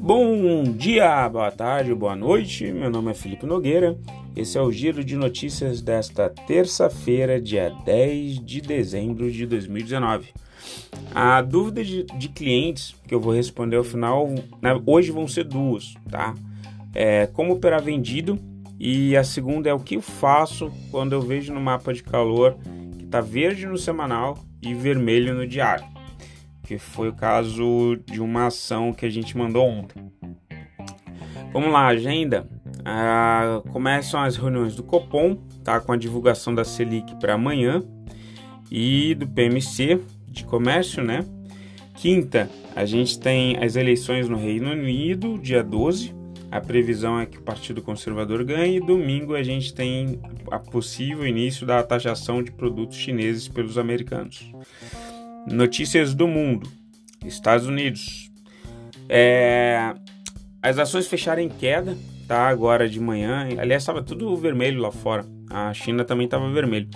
Bom dia, boa tarde, boa noite. Meu nome é Felipe Nogueira. Esse é o giro de notícias desta terça-feira, dia 10 de dezembro de 2019. A dúvida de, de, clientes que eu vou responder ao final, né, hoje vão ser duas, tá? É, como operar vendido e a segunda é o que eu faço quando eu vejo no mapa de calor que está verde no semanal e vermelho no diário que foi o caso de uma ação que a gente mandou ontem. Vamos lá, agenda. Ah, começam as reuniões do Copom, tá? Com a divulgação da Selic para amanhã e do PMC de comércio, né? Quinta, a gente tem as eleições no Reino Unido, dia 12. A previsão é que o Partido Conservador ganhe. E domingo a gente tem a possível início da taxação de produtos chineses pelos americanos. Notícias do mundo. Estados Unidos. É, as ações fecharam em queda, tá? Agora de manhã. Aliás, estava tudo vermelho lá fora. A China também estava vermelho.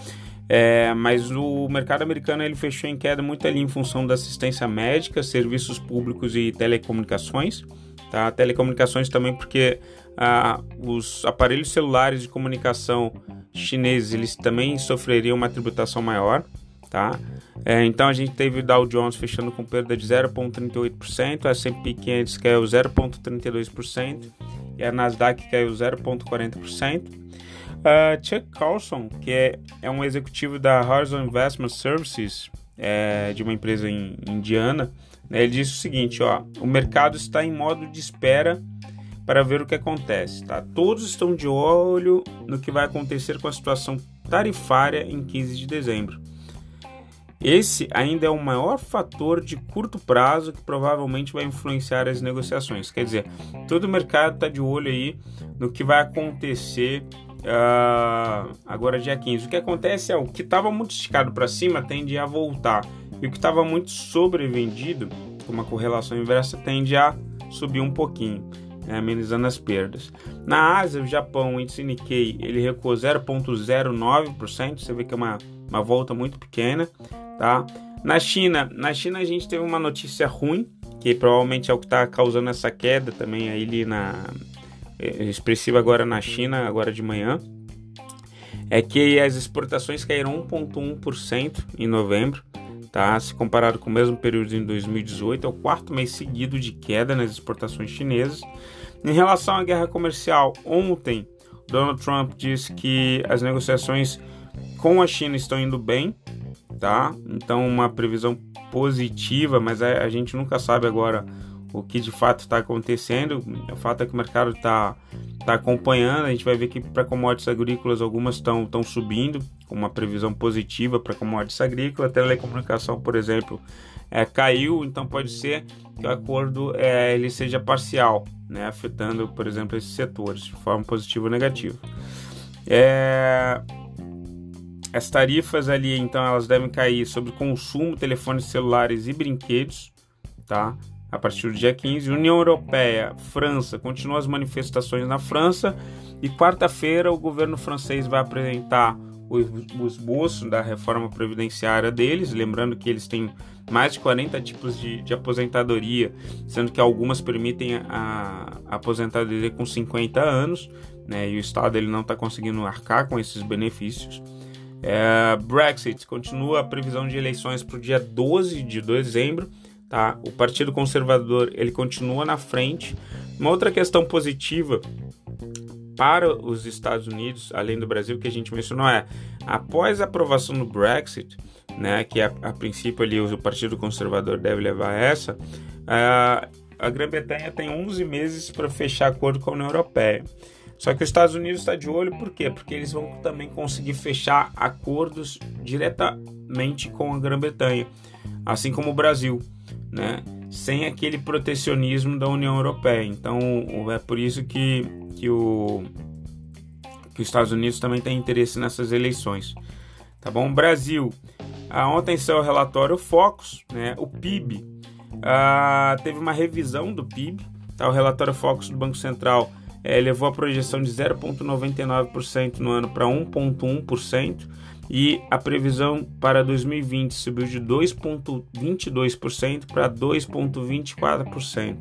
É, mas o mercado americano ele fechou em queda muito ali em função da assistência médica, serviços públicos e telecomunicações. Tá? Telecomunicações também porque ah, os aparelhos celulares de comunicação chineses eles também sofreriam uma tributação maior. Tá? É, então a gente teve o Dow Jones fechando com perda de 0,38%, a S&P 500 caiu 0,32% e a Nasdaq caiu 0,40%. Uh, Chuck Carlson, que é, é um executivo da Horizon Investment Services, é, de uma empresa in, indiana, ele disse o seguinte: ó, o mercado está em modo de espera para ver o que acontece. Tá? Todos estão de olho no que vai acontecer com a situação tarifária em 15 de dezembro. Esse ainda é o maior fator de curto prazo que provavelmente vai influenciar as negociações. Quer dizer, todo o mercado está de olho aí no que vai acontecer uh, agora dia 15. O que acontece é o que estava muito esticado para cima tende a voltar e o que estava muito sobrevendido, com uma correlação inversa, tende a subir um pouquinho. Né, amenizando as perdas. Na Ásia, o Japão, o índice Nikkei, ele recuou 0,09%, você vê que é uma, uma volta muito pequena tá? Na China, na China a gente teve uma notícia ruim, que provavelmente é o que está causando essa queda também aí na é, expressiva agora na China, agora de manhã. É que as exportações caíram 1,1% em novembro, tá? Se comparado com o mesmo período em 2018, é o quarto mês seguido de queda nas exportações chinesas. Em relação à guerra comercial, ontem Donald Trump disse que as negociações com a China estão indo bem, tá? Então uma previsão positiva, mas a, a gente nunca sabe agora o que de fato está acontecendo. O fato é que o mercado está tá acompanhando. A gente vai ver que para commodities agrícolas algumas estão estão subindo, com uma previsão positiva para commodities agrícolas. A telecomunicação, por exemplo, é, caiu, então pode ser que o acordo é, ele seja parcial, né, afetando, por exemplo, esses setores de forma positiva ou negativa. É, as tarifas ali, então, elas devem cair sobre consumo, telefones celulares e brinquedos, tá? A partir do dia 15. União Europeia, França, continua as manifestações na França. E quarta-feira o governo francês vai apresentar o esboço da reforma previdenciária deles. Lembrando que eles têm mais de 40 tipos de, de aposentadoria, sendo que algumas permitem a, a aposentadoria com 50 anos, né? E o Estado ele não está conseguindo arcar com esses benefícios. É, Brexit continua a previsão de eleições para o dia 12 de dezembro. Tá? O Partido Conservador ele continua na frente. Uma outra questão positiva para os Estados Unidos, além do Brasil, que a gente mencionou é após a aprovação do Brexit, né, que a, a princípio ali o Partido Conservador deve levar essa, a, a Grã-Bretanha tem 11 meses para fechar acordo com a União Europeia. Só que os Estados Unidos está de olho por quê? Porque eles vão também conseguir fechar acordos diretamente com a Grã-Bretanha, assim como o Brasil, né? Sem aquele protecionismo da União Europeia. Então é por isso que, que, o, que os Estados Unidos também tem interesse nessas eleições. Tá bom? Brasil. Ah, ontem saiu o relatório Focus, né? O PIB. Ah, teve uma revisão do PIB. Tá? O relatório Focus do Banco Central é, levou a projeção de 0,99% no ano para 1,1%, e a previsão para 2020 subiu de 2,22% para 2,24%,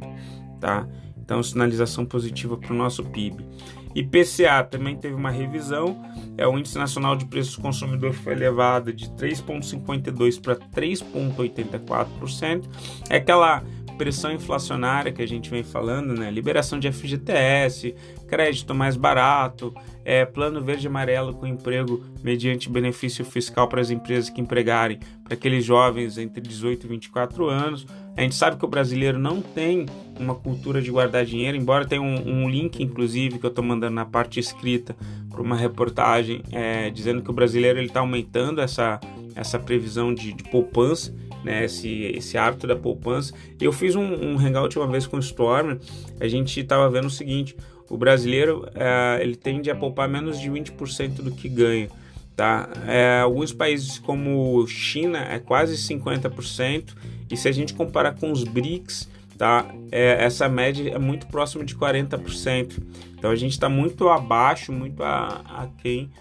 tá? Então, sinalização positiva para o nosso PIB. IPCA também teve uma revisão, é o índice nacional de preços do consumidor foi elevado de 3,52 para 3,84%. É aquela pressão inflacionária que a gente vem falando, né? Liberação de FGTS, crédito mais barato, é, plano verde e amarelo com emprego mediante benefício fiscal para as empresas que empregarem para aqueles jovens entre 18 e 24 anos. A gente sabe que o brasileiro não tem uma cultura de guardar dinheiro, embora tenha um, um link, inclusive, que eu estou mandando na parte escrita para uma reportagem é, dizendo que o brasileiro está aumentando essa, essa previsão de, de poupança né, esse, esse hábito da poupança. Eu fiz um, um hangout uma vez com o Storm, a gente estava vendo o seguinte, o brasileiro é, ele tende a poupar menos de 20% do que ganha. Tá? É, alguns países como China é quase 50%, e se a gente comparar com os BRICS, tá? É, essa média é muito próxima de 40%. Então a gente está muito abaixo, muito aquém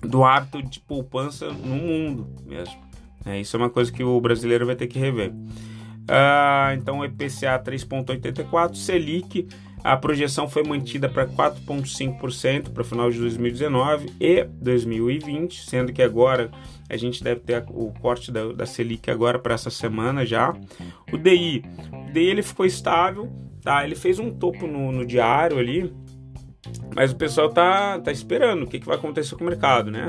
do hábito de poupança no mundo mesmo. É, isso é uma coisa que o brasileiro vai ter que rever. Ah, então, IPCA 3,84, Selic, a projeção foi mantida para 4,5% para o final de 2019 e 2020, sendo que agora a gente deve ter o corte da, da Selic agora para essa semana já. O DI, o DI ele ficou estável, tá? Ele fez um topo no, no diário ali, mas o pessoal tá, tá esperando o que, que vai acontecer com o mercado, né?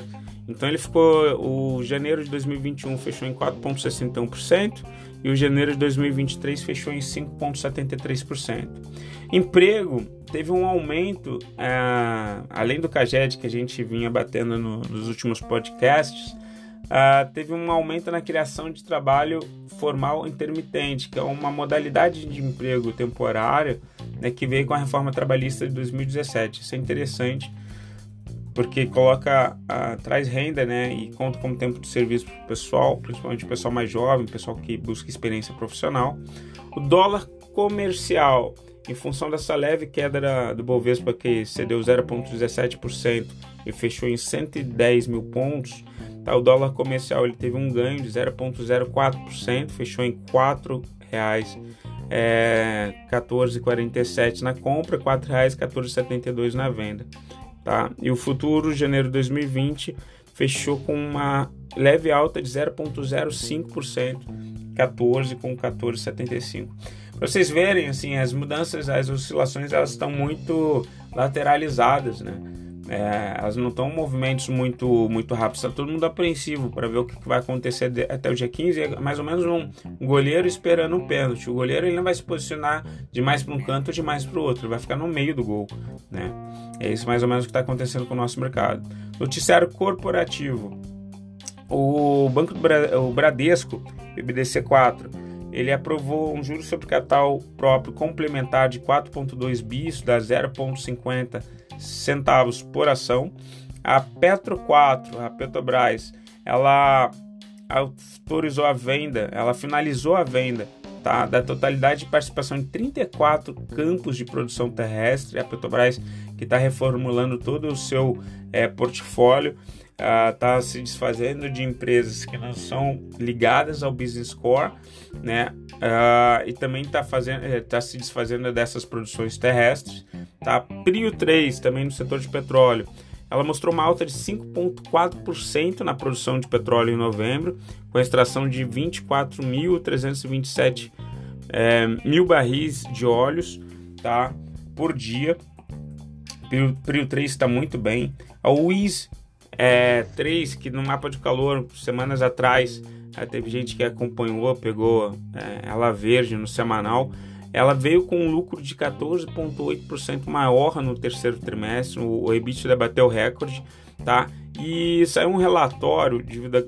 Então ele ficou, o janeiro de 2021 fechou em 4,61% e o janeiro de 2023 fechou em 5,73%. Emprego teve um aumento, é, além do CAGED que a gente vinha batendo no, nos últimos podcasts, é, teve um aumento na criação de trabalho formal intermitente, que é uma modalidade de emprego temporário né, que veio com a reforma trabalhista de 2017. Isso é interessante porque coloca, uh, traz renda, né, e conta como tempo de serviço para o pessoal, principalmente o pessoal mais jovem, pessoal que busca experiência profissional. O dólar comercial, em função dessa leve queda do Bovespa que cedeu 0,17% e fechou em 110 mil pontos, tá? o dólar comercial ele teve um ganho de 0,04%, fechou em R$ 4,00 é, 14,47 na compra, R$ 4,14,72 na venda tá? E o futuro, janeiro de 2020, fechou com uma leve alta de 0,05%, 14 com 14,75. Para vocês verem, assim, as mudanças, as oscilações, elas estão muito lateralizadas, né? É, elas não estão movimentos muito muito rápidos, está todo mundo apreensivo para ver o que vai acontecer de, até o dia 15. É mais ou menos um, goleiro esperando um pênalti. O goleiro ele não vai se posicionar de mais para um canto ou de mais para o outro, ele vai ficar no meio do gol. Né? É isso mais ou menos o que está acontecendo com o nosso mercado. Noticiário corporativo. O Banco do Bra o Bradesco, BBDC4, ele aprovou um juro sobre capital próprio complementar de 4,2 bis, da 0,50 centavos por ação. A Petro 4, a Petrobras, ela autorizou a venda, ela finalizou a venda tá, da totalidade de participação em 34 campos de produção terrestre. A Petrobras, que está reformulando todo o seu é, portfólio, está uh, se desfazendo de empresas que não são ligadas ao business core, né? Uh, e também está fazendo, está se desfazendo dessas produções terrestres. Tá? Prio 3, também no setor de petróleo, ela mostrou uma alta de 5,4% na produção de petróleo em novembro, com a extração de 24.327 é, mil barris de óleos tá, por dia. Prio, Prio 3 está muito bem. A WIS é, 3, que no mapa de calor, semanas atrás, é, teve gente que acompanhou, pegou é, ela verde no semanal. Ela veio com um lucro de 14,8% maior no terceiro trimestre, o EBITDA bateu recorde, tá? E saiu um relatório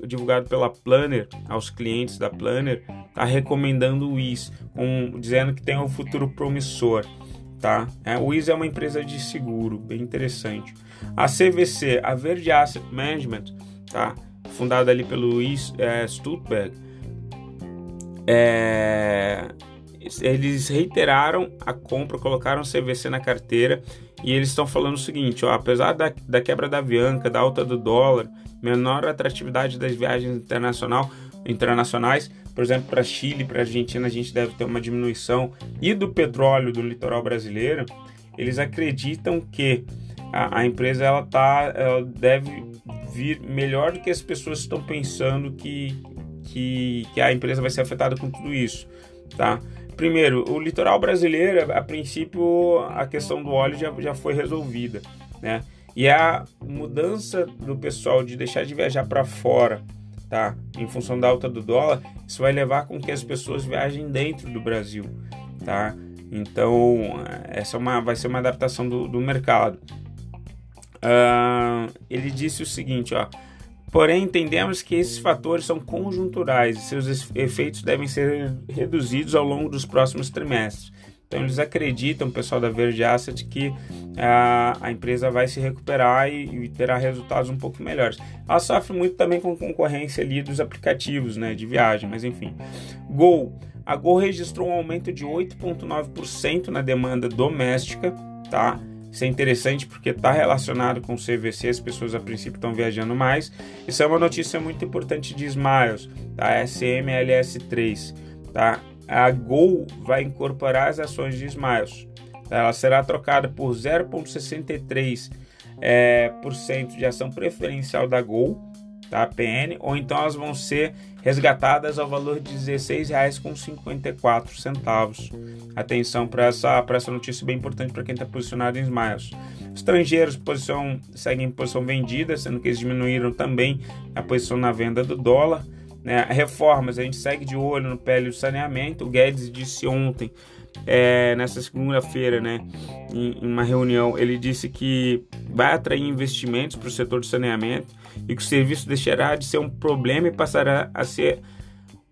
divulgado pela Planner aos clientes da Planner, tá? Recomendando o WIS, com, dizendo que tem um futuro promissor, tá? É, o WIS é uma empresa de seguro, bem interessante. A CVC, a Verde Asset Management, tá? Fundada ali pelo Luiz é, Stutberg, é, eles reiteraram a compra, colocaram CVC na carteira e eles estão falando o seguinte: ó, apesar da, da quebra da Avianca, da alta do dólar menor atratividade das viagens internacional, internacionais. Por exemplo, para Chile, para Argentina, a gente deve ter uma diminuição e do petróleo do litoral brasileiro. Eles acreditam que a, a empresa ela tá, ela deve vir melhor do que as pessoas estão pensando que, que, que a empresa vai ser afetada com tudo isso, tá? Primeiro, o litoral brasileiro, a princípio, a questão do óleo já, já foi resolvida, né? E a mudança do pessoal de deixar de viajar para fora, tá? Em função da alta do dólar, isso vai levar com que as pessoas viajem dentro do Brasil, tá? Então, essa é uma, vai ser uma adaptação do, do mercado. Uh, ele disse o seguinte, ó. Porém, entendemos que esses fatores são conjunturais e seus efeitos devem ser reduzidos ao longo dos próximos trimestres. Então, eles acreditam, o pessoal da Verde Asset, que a, a empresa vai se recuperar e, e, terá resultados um pouco melhores. Ela sofre muito também com concorrência ali dos aplicativos né, de viagem, mas enfim. Gol. A Gol registrou um aumento de 8,9% na demanda doméstica, tá? Isso é interessante porque está relacionado com o CVC, as pessoas a princípio estão viajando mais. Isso é uma notícia muito importante de Smiles, tá? SMLS3, tá? A Gol vai incorporar as ações de Smiles. Ela será trocada por 0,63% é, de ação preferencial da Gol tá? PN, ou então elas vão ser resgatadas ao valor de R$ 16,54. Atenção para essa, essa notícia bem importante para quem está posicionado em Smiles. Estrangeiros posição, seguem em posição vendida, sendo que eles diminuíram também a posição na venda do dólar. Né? Reformas, a gente segue de olho no pele do saneamento. O Guedes disse ontem é, nessa segunda-feira, né, em, em, uma reunião, ele disse que vai atrair investimentos para o setor de saneamento e que o serviço deixará de ser um problema e passará a ser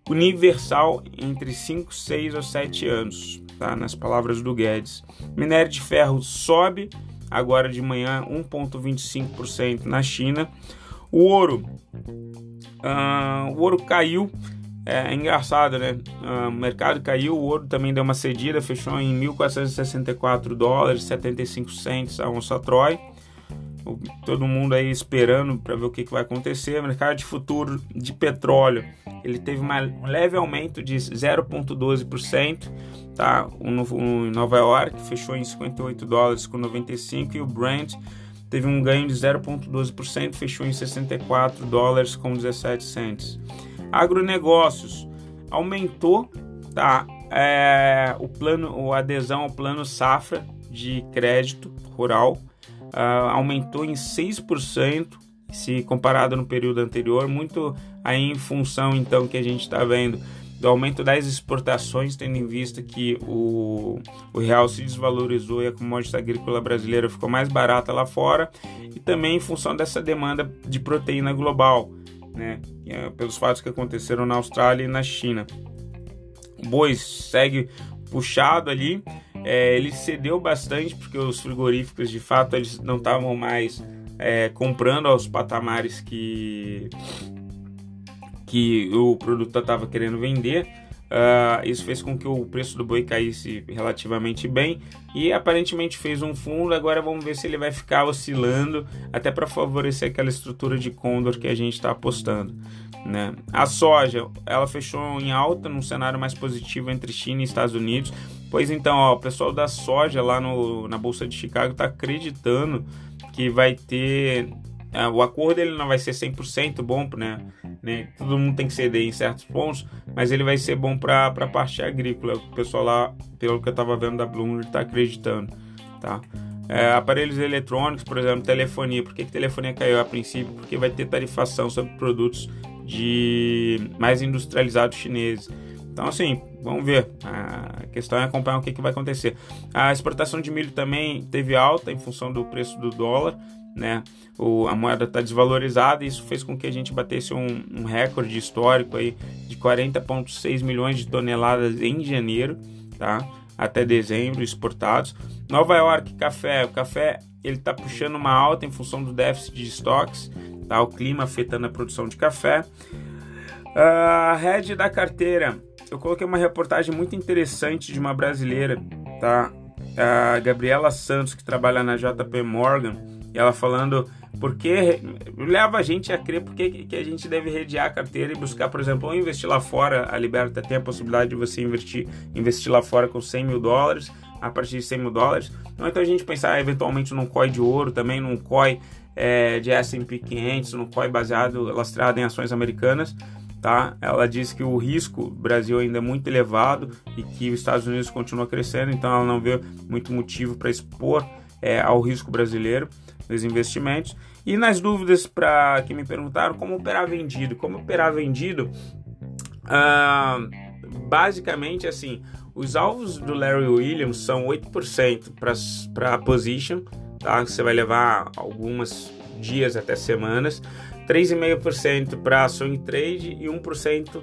universal entre 5, 6 ou 7 anos, tá? nas palavras do Guedes. Minério de ferro sobe agora de manhã 1,25% na China. O ouro, uh, o ouro caiu é, é engraçado, né? Ah, o mercado caiu, o ouro também deu uma cedida, fechou em 1.464 dólares, 75 cents a onça Troy. Todo mundo aí esperando para ver o que, que vai acontecer. O mercado de futuro de petróleo ele teve uma, um leve aumento de 0,12%. Tá? O, o Nova York fechou em 58 dólares com 95 e o Brent teve um ganho de 0,12%, fechou em 64 dólares com 17 cents. Agronegócios aumentou tá, é, o plano, a adesão ao plano safra de crédito rural uh, aumentou em 6% se comparado no período anterior, muito aí em função então que a gente está vendo do aumento das exportações, tendo em vista que o, o real se desvalorizou e a commodity agrícola brasileira ficou mais barata lá fora, e também em função dessa demanda de proteína global né? É pelos fatos que aconteceram na Austrália e na China. O boi segue puxado ali, é, ele cedeu bastante porque os frigoríficos de fato eles não estavam mais é, comprando aos patamares que que o produto estava querendo vender Uh, isso fez com que o preço do boi caísse relativamente bem e aparentemente fez um fundo. Agora vamos ver se ele vai ficar oscilando até para favorecer aquela estrutura de condor que a gente está apostando. Né? A soja ela fechou em alta num cenário mais positivo entre China e Estados Unidos. Pois então, ó, o pessoal da soja lá no, na Bolsa de Chicago está acreditando que vai ter o acordo ele não vai ser 100% bom, né? né? Todo mundo tem que ceder em certos pontos, mas ele vai ser bom para a parte agrícola. O pessoal lá, pelo que eu estava vendo da Bloomberg, está acreditando, tá? É, aparelhos eletrônicos, por exemplo, telefonia. Por que, que telefonia caiu a princípio? Porque vai ter tarifação sobre produtos de mais industrializados chineses. Então, assim, vamos ver. A questão é acompanhar o que, que vai acontecer. A exportação de milho também teve alta em função do preço do dólar né? O, a moeda está desvalorizada e isso fez com que a gente batesse um, um recorde histórico aí de 40,6 milhões de toneladas em janeiro, tá? Até dezembro exportados. Nova York, café. O café ele está puxando uma alta em função do déficit de estoques, tá? O clima afetando a produção de café. A rede da carteira. Eu coloquei uma reportagem muito interessante de uma brasileira, tá? A Gabriela Santos, que trabalha na JP Morgan e ela falando porque leva a gente a crer porque que a gente deve redear a carteira e buscar, por exemplo, ou investir lá fora. A Liberta tem a possibilidade de você investir, investir lá fora com 100 mil dólares, a partir de 100 mil dólares. Ou então a gente pensar eventualmente num COI de ouro, também num COI é, de S&P 500, num COI baseado, lastrado em ações americanas. Tá? Ela diz que o risco Brasil ainda é muito elevado e que os Estados Unidos continua crescendo, então ela não vê muito motivo para expor é, ao risco brasileiro dos investimentos. E nas dúvidas para que me perguntaram como operar vendido, como operar vendido, ah, basicamente assim, os alvos do Larry Williams são 8% para a position, tá? Você vai levar algumas dias até semanas, 3,5% para swing trade e 1%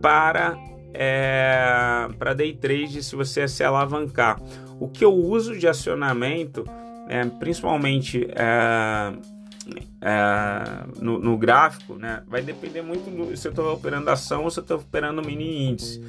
para é, para day trade se você se alavancar. O que eu uso de acionamento, é, principalmente é, é, no, no, gráfico, né, vai depender muito do se eu estou operando ação ou se eu estou operando mini índice.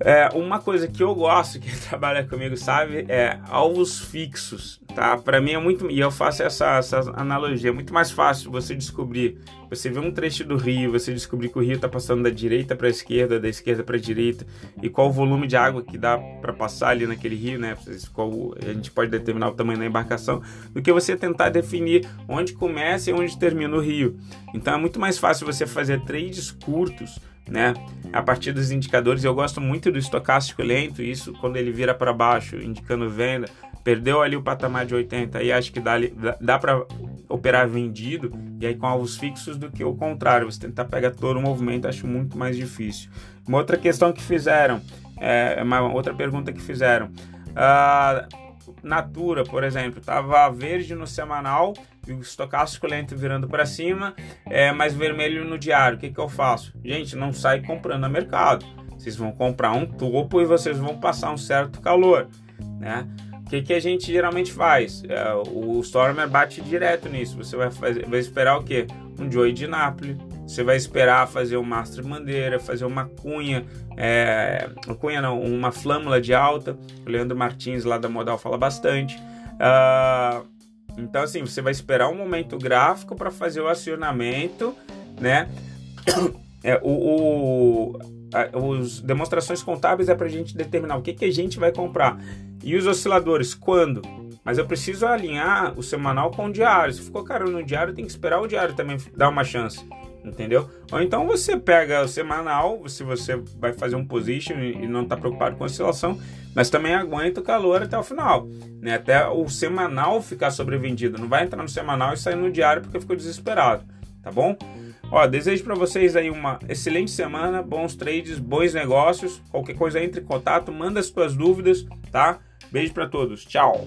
É, uma coisa que eu gosto, que trabalha comigo sabe, é alvos fixos, tá? Para mim é muito, e eu faço essa, essa analogia, é muito mais fácil você descobrir, você vê um trecho do rio, você descobrir que o rio está passando da direita para a esquerda, da esquerda para a direita, e qual o volume de água que dá para passar ali naquele rio, né? Qual, a gente pode determinar o tamanho da embarcação, do que você tentar definir onde começa e onde termina o rio. Então é muito mais fácil você fazer trades curtos né? A partir dos indicadores, eu gosto muito do estocástico lento, isso quando ele vira para baixo, indicando venda, perdeu ali o patamar de 80 e acho que dá, dá para operar vendido e aí com alvos fixos do que o contrário, você tentar pegar todo o movimento, acho muito mais difícil. Uma outra questão que fizeram, é, uma outra pergunta que fizeram, uh, Natura, por exemplo, estava verde no semanal e o estocástico lento virando para cima, é mais vermelho no diário. O que, que eu faço? Gente, não sai comprando a mercado. Vocês vão comprar um topo e vocês vão passar um certo calor, né? O que, que a gente geralmente faz? É, o Stormer bate direto nisso. Você vai, fazer, vai esperar o quê? Um Joey de Napoli, você vai esperar fazer um Master Bandeira, fazer uma cunha, é, cunha não, uma flâmula de alta. O Leandro Martins lá da Modal fala bastante. Uh, então, assim, você vai esperar um momento gráfico para fazer o acionamento, né? É, o, o os demonstrações contábeis é para a gente determinar o que, que a gente vai comprar. E os osciladores, quando? Mas eu preciso alinhar o semanal com o diário. Se ficou caro no diário, tem que esperar o diário também dar uma chance entendeu? Ou então você pega o semanal, se você vai fazer um position e não está preocupado com a oscilação, mas também aguenta o calor até o final, né? Até o semanal ficar sobrevendido. Não vai entrar no semanal e sair no diário porque ficou desesperado, tá bom? Ó, desejo para vocês aí uma excelente semana, bons trades, bons negócios. Qualquer coisa entre em contato, manda as suas dúvidas, tá? Beijo para todos. Tchau.